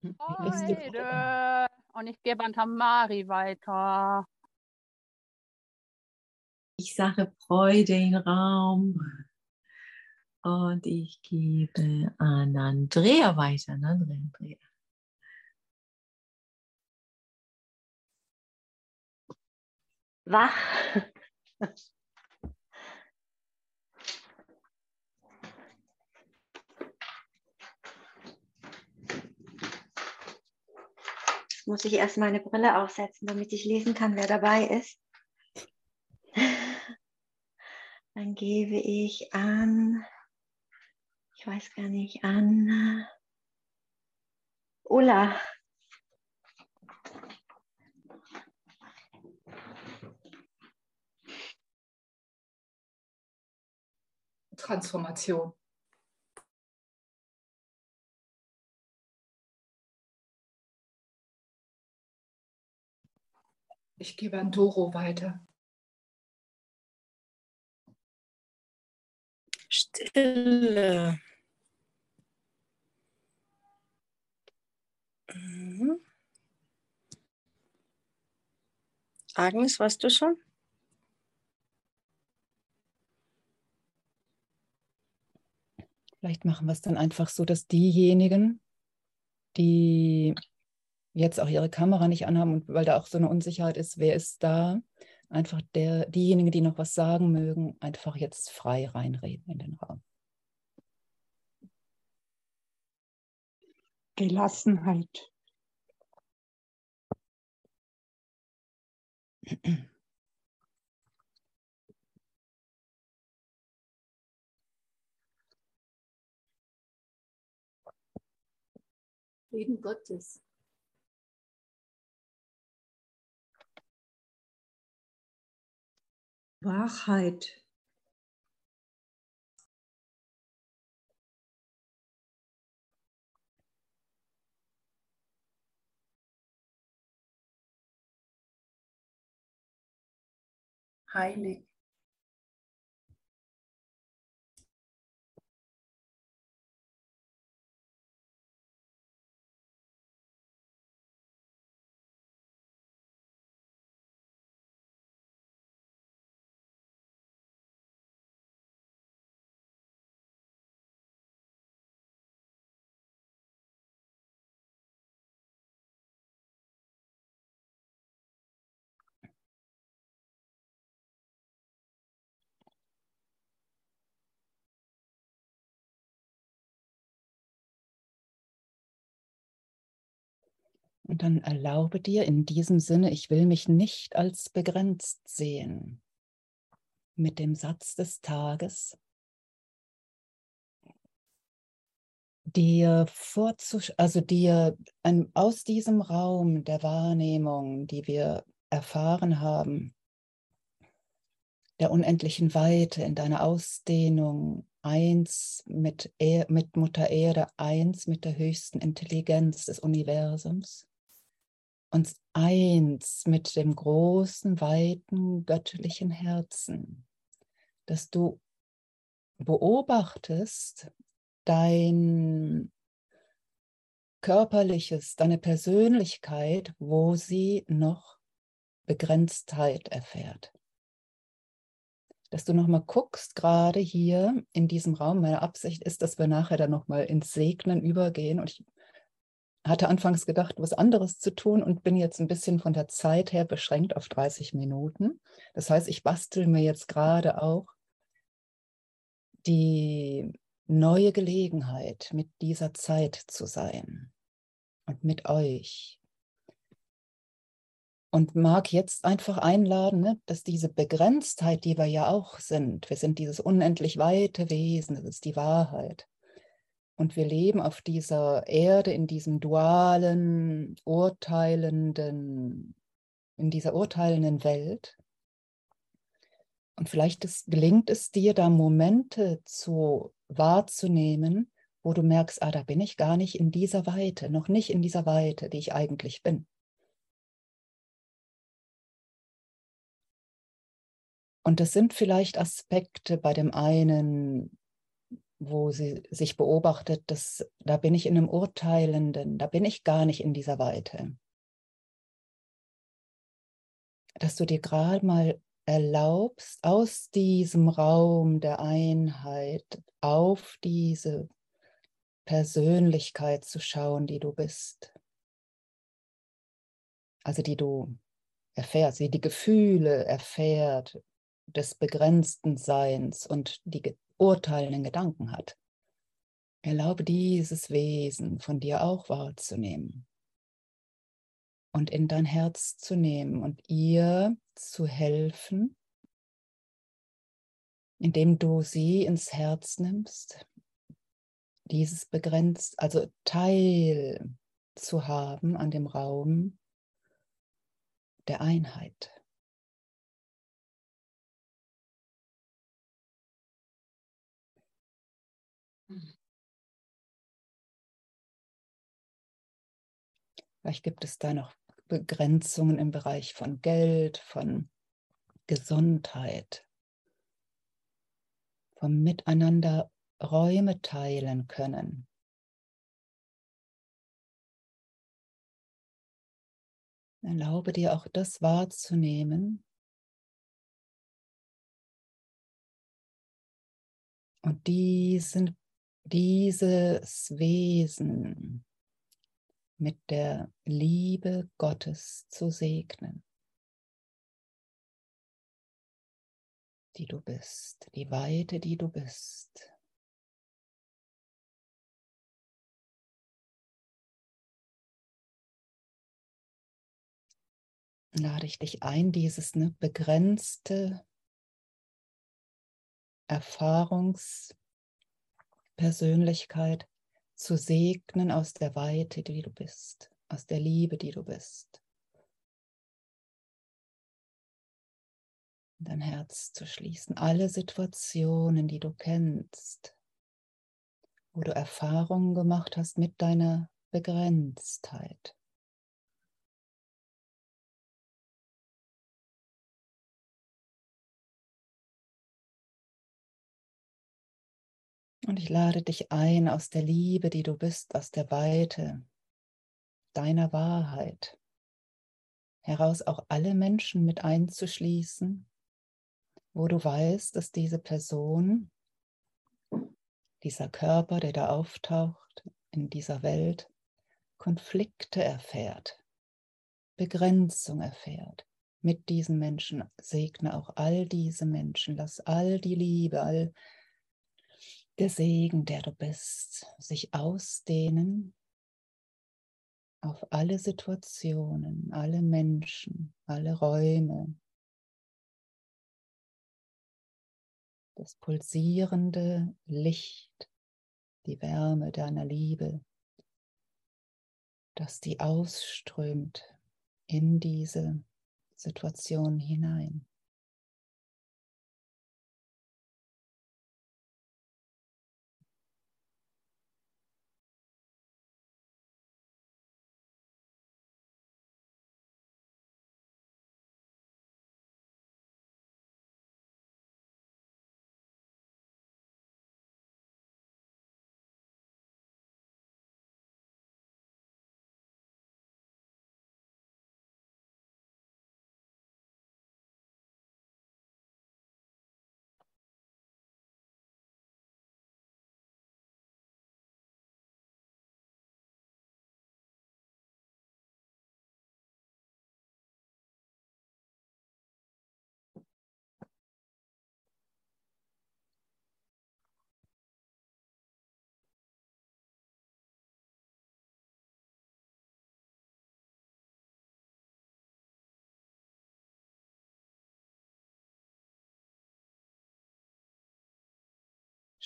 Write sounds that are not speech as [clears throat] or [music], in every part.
Freude. Und ich gebe an Tamari weiter. Ich sage Freude in Raum. Und ich gebe an Andrea weiter. An Andrea. Wach. [laughs] muss ich erst meine Brille aufsetzen, damit ich lesen kann, wer dabei ist. Dann gebe ich an, ich weiß gar nicht, an Ulla. Transformation. Ich gebe an Doro weiter. Stille. Mhm. Agnes, warst du schon? Vielleicht machen wir es dann einfach so, dass diejenigen, die jetzt auch ihre Kamera nicht anhaben und weil da auch so eine Unsicherheit ist, wer ist da, einfach der, diejenigen, die noch was sagen mögen, einfach jetzt frei reinreden in den Raum. Gelassenheit. Frieden Gottes. Wahrheit. Heilig. Und dann erlaube dir in diesem Sinne, ich will mich nicht als begrenzt sehen. Mit dem Satz des Tages, dir vorzusch also dir ein, aus diesem Raum der Wahrnehmung, die wir erfahren haben, der unendlichen Weite in deiner Ausdehnung, eins mit, er, mit Mutter Erde, eins mit der höchsten Intelligenz des Universums, uns eins mit dem großen, weiten, göttlichen Herzen, dass du beobachtest dein körperliches, deine Persönlichkeit, wo sie noch Begrenztheit erfährt. Dass du nochmal guckst, gerade hier in diesem Raum. Meine Absicht ist, dass wir nachher dann nochmal ins Segnen übergehen. Und ich hatte anfangs gedacht, was anderes zu tun und bin jetzt ein bisschen von der Zeit her beschränkt auf 30 Minuten. Das heißt, ich bastel mir jetzt gerade auch die neue Gelegenheit, mit dieser Zeit zu sein und mit euch. Und mag jetzt einfach einladen, ne, dass diese Begrenztheit, die wir ja auch sind, wir sind dieses unendlich weite Wesen, das ist die Wahrheit, und wir leben auf dieser Erde in diesem dualen, urteilenden, in dieser urteilenden Welt. Und vielleicht ist, gelingt es dir, da Momente zu wahrzunehmen, wo du merkst, ah, da bin ich gar nicht in dieser Weite, noch nicht in dieser Weite, die ich eigentlich bin. Und das sind vielleicht Aspekte bei dem einen, wo sie sich beobachtet, dass da bin ich in einem Urteilenden, da bin ich gar nicht in dieser Weite. Dass du dir gerade mal erlaubst, aus diesem Raum der Einheit auf diese Persönlichkeit zu schauen, die du bist. Also die du erfährst, die die Gefühle erfährt des begrenzten Seins und die urteilenden Gedanken hat. Erlaube dieses Wesen von dir auch wahrzunehmen und in dein Herz zu nehmen und ihr zu helfen, indem du sie ins Herz nimmst, dieses begrenzt, also Teil zu haben an dem Raum der Einheit. Vielleicht gibt es da noch Begrenzungen im Bereich von Geld, von Gesundheit, vom Miteinander Räume teilen können. Erlaube dir auch das wahrzunehmen und diesen, dieses Wesen mit der Liebe Gottes zu segnen, die du bist, die Weite, die du bist. Lade ich dich ein, dieses ne, begrenzte Erfahrungspersönlichkeit zu segnen aus der Weite, die du bist, aus der Liebe, die du bist. Dein Herz zu schließen, alle Situationen, die du kennst, wo du Erfahrungen gemacht hast mit deiner Begrenztheit. Und ich lade dich ein aus der Liebe, die du bist, aus der Weite deiner Wahrheit, heraus auch alle Menschen mit einzuschließen, wo du weißt, dass diese Person, dieser Körper, der da auftaucht in dieser Welt, Konflikte erfährt, Begrenzung erfährt. Mit diesen Menschen segne auch all diese Menschen, lass all die Liebe, all die der Segen, der du bist, sich ausdehnen auf alle Situationen, alle Menschen, alle Räume. Das pulsierende Licht, die Wärme deiner Liebe, dass die ausströmt in diese Situation hinein.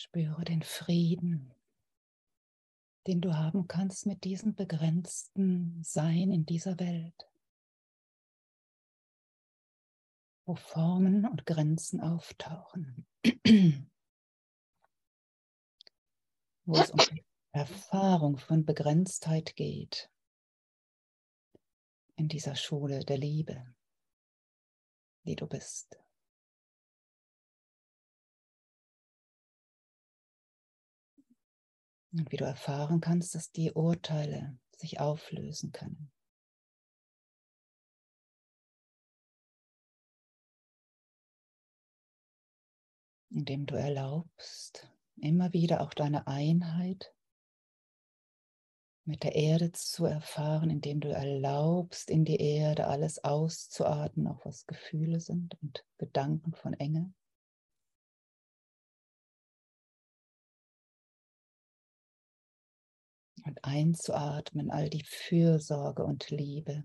Spüre den Frieden, den du haben kannst mit diesem begrenzten Sein in dieser Welt, wo Formen und Grenzen auftauchen, [clears throat] wo es um die Erfahrung von Begrenztheit geht in dieser Schule der Liebe, die du bist. Und wie du erfahren kannst, dass die Urteile sich auflösen können. Indem du erlaubst, immer wieder auch deine Einheit mit der Erde zu erfahren, indem du erlaubst, in die Erde alles auszuatmen, auch was Gefühle sind und Gedanken von Enge. Und einzuatmen all die Fürsorge und Liebe,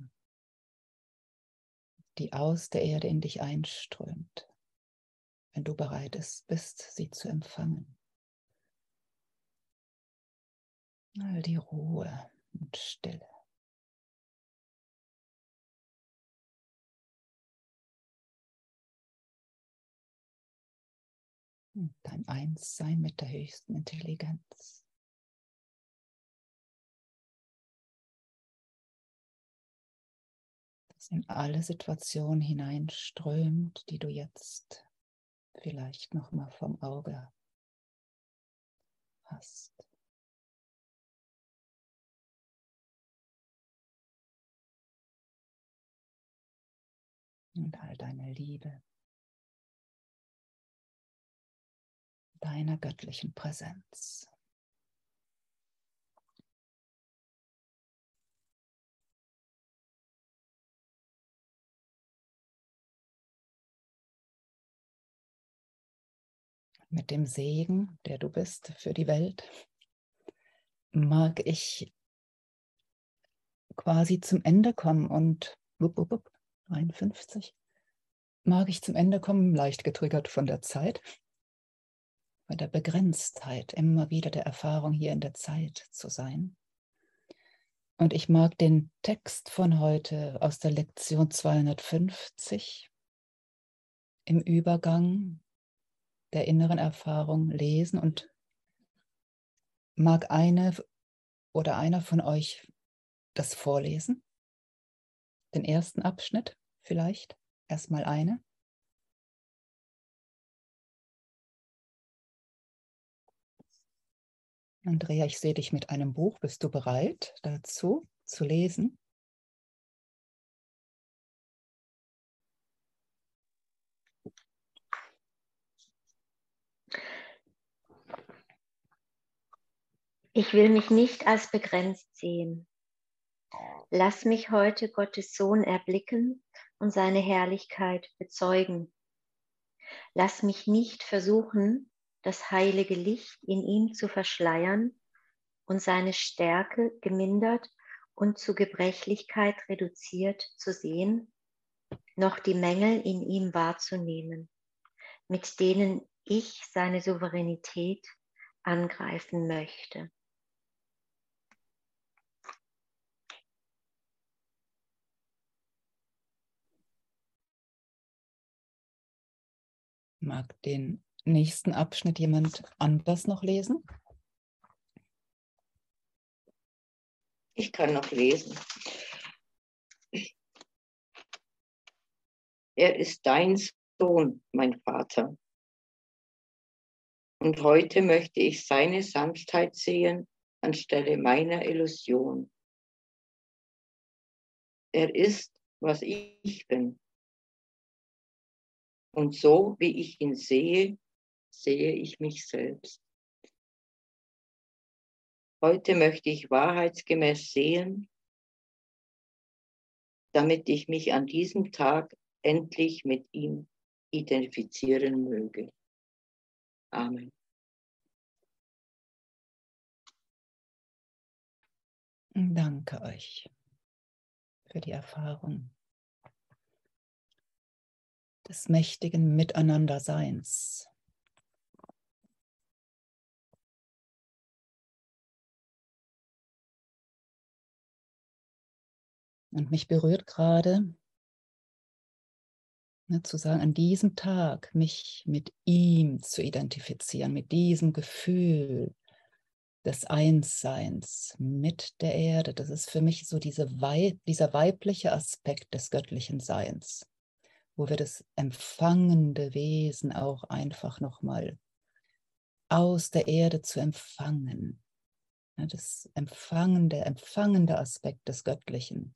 die aus der Erde in dich einströmt, wenn du bereit bist, sie zu empfangen. all die Ruhe und Stille. Und dein Einssein mit der höchsten Intelligenz. In alle Situationen hineinströmt, die du jetzt vielleicht noch mal vom Auge hast. und all deine Liebe, deiner göttlichen Präsenz. Mit dem Segen, der du bist für die Welt, mag ich quasi zum Ende kommen und wupp, wupp, wupp, 53, mag ich zum Ende kommen, leicht getriggert von der Zeit, bei der Begrenztheit, immer wieder der Erfahrung hier in der Zeit zu sein. Und ich mag den Text von heute aus der Lektion 250 im Übergang der inneren Erfahrung lesen und mag eine oder einer von euch das vorlesen den ersten Abschnitt vielleicht, erstmal eine. Andrea, ich sehe dich mit einem Buch. Bist du bereit dazu zu lesen? Ich will mich nicht als begrenzt sehen. Lass mich heute Gottes Sohn erblicken und seine Herrlichkeit bezeugen. Lass mich nicht versuchen, das heilige Licht in ihm zu verschleiern und seine Stärke gemindert und zu Gebrechlichkeit reduziert zu sehen, noch die Mängel in ihm wahrzunehmen, mit denen ich seine Souveränität angreifen möchte. Mag den nächsten Abschnitt jemand anders noch lesen? Ich kann noch lesen. Er ist dein Sohn, mein Vater. Und heute möchte ich seine Sanftheit sehen anstelle meiner Illusion. Er ist, was ich bin. Und so wie ich ihn sehe, sehe ich mich selbst. Heute möchte ich wahrheitsgemäß sehen, damit ich mich an diesem Tag endlich mit ihm identifizieren möge. Amen. Danke euch für die Erfahrung des mächtigen Miteinanderseins. Und mich berührt gerade, ne, zu sagen, an diesem Tag mich mit ihm zu identifizieren, mit diesem Gefühl des Einsseins mit der Erde. Das ist für mich so diese Wei dieser weibliche Aspekt des göttlichen Seins wo wir das empfangende Wesen auch einfach nochmal aus der Erde zu empfangen, das empfangende, empfangende Aspekt des Göttlichen,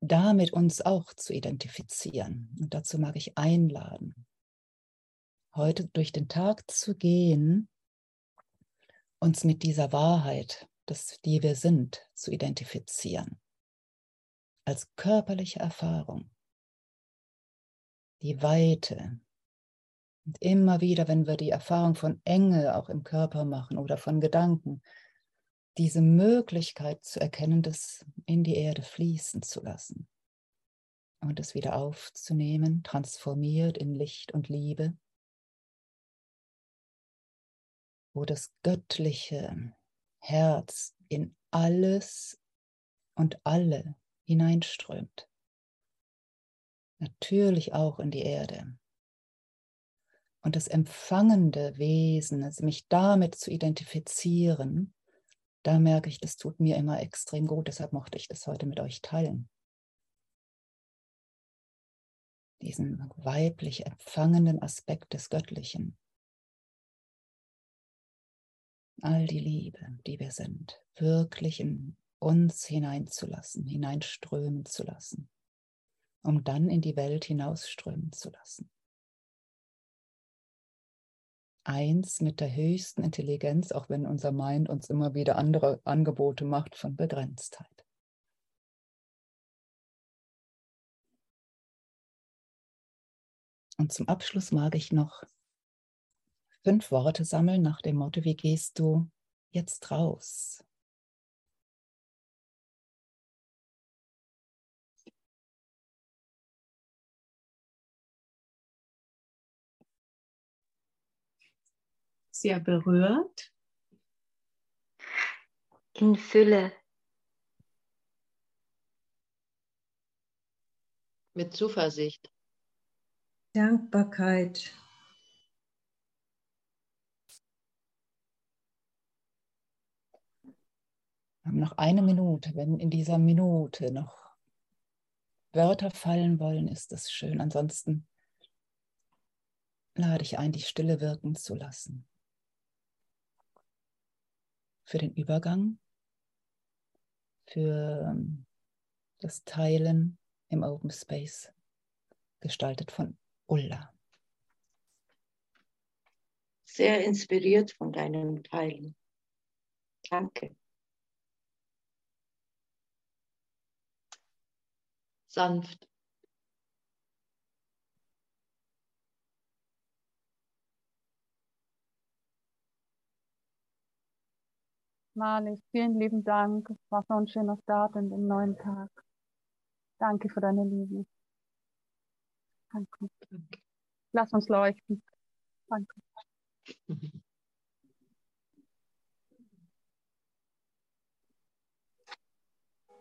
damit uns auch zu identifizieren. Und dazu mag ich einladen, heute durch den Tag zu gehen, uns mit dieser Wahrheit, dass die wir sind, zu identifizieren. Als körperliche Erfahrung. Die Weite. Und immer wieder, wenn wir die Erfahrung von Enge auch im Körper machen oder von Gedanken, diese Möglichkeit zu erkennen, das in die Erde fließen zu lassen und es wieder aufzunehmen, transformiert in Licht und Liebe wo das göttliche Herz in alles und alle hineinströmt. Natürlich auch in die Erde. Und das empfangende Wesen, also mich damit zu identifizieren, da merke ich, das tut mir immer extrem gut. Deshalb mochte ich das heute mit euch teilen. Diesen weiblich empfangenden Aspekt des Göttlichen all die Liebe, die wir sind, wirklich in uns hineinzulassen, hineinströmen zu lassen, um dann in die Welt hinausströmen zu lassen. Eins mit der höchsten Intelligenz, auch wenn unser Mind uns immer wieder andere Angebote macht von Begrenztheit. Und zum Abschluss mag ich noch fünf Worte sammeln nach dem Motto, wie gehst du jetzt raus? Sehr berührt. In Fülle. Mit Zuversicht. Dankbarkeit. Wir haben noch eine Minute. Wenn in dieser Minute noch Wörter fallen wollen, ist das schön. Ansonsten lade ich ein, die Stille wirken zu lassen. Für den Übergang, für ähm, das Teilen im Open Space, gestaltet von Ulla. Sehr inspiriert von deinem Teilen. Danke. sanft. Marlies, vielen lieben Dank. Es war so ein schöner Start in den neuen Tag. Danke für deine Liebe. Danke. Lass uns leuchten. Danke. [laughs]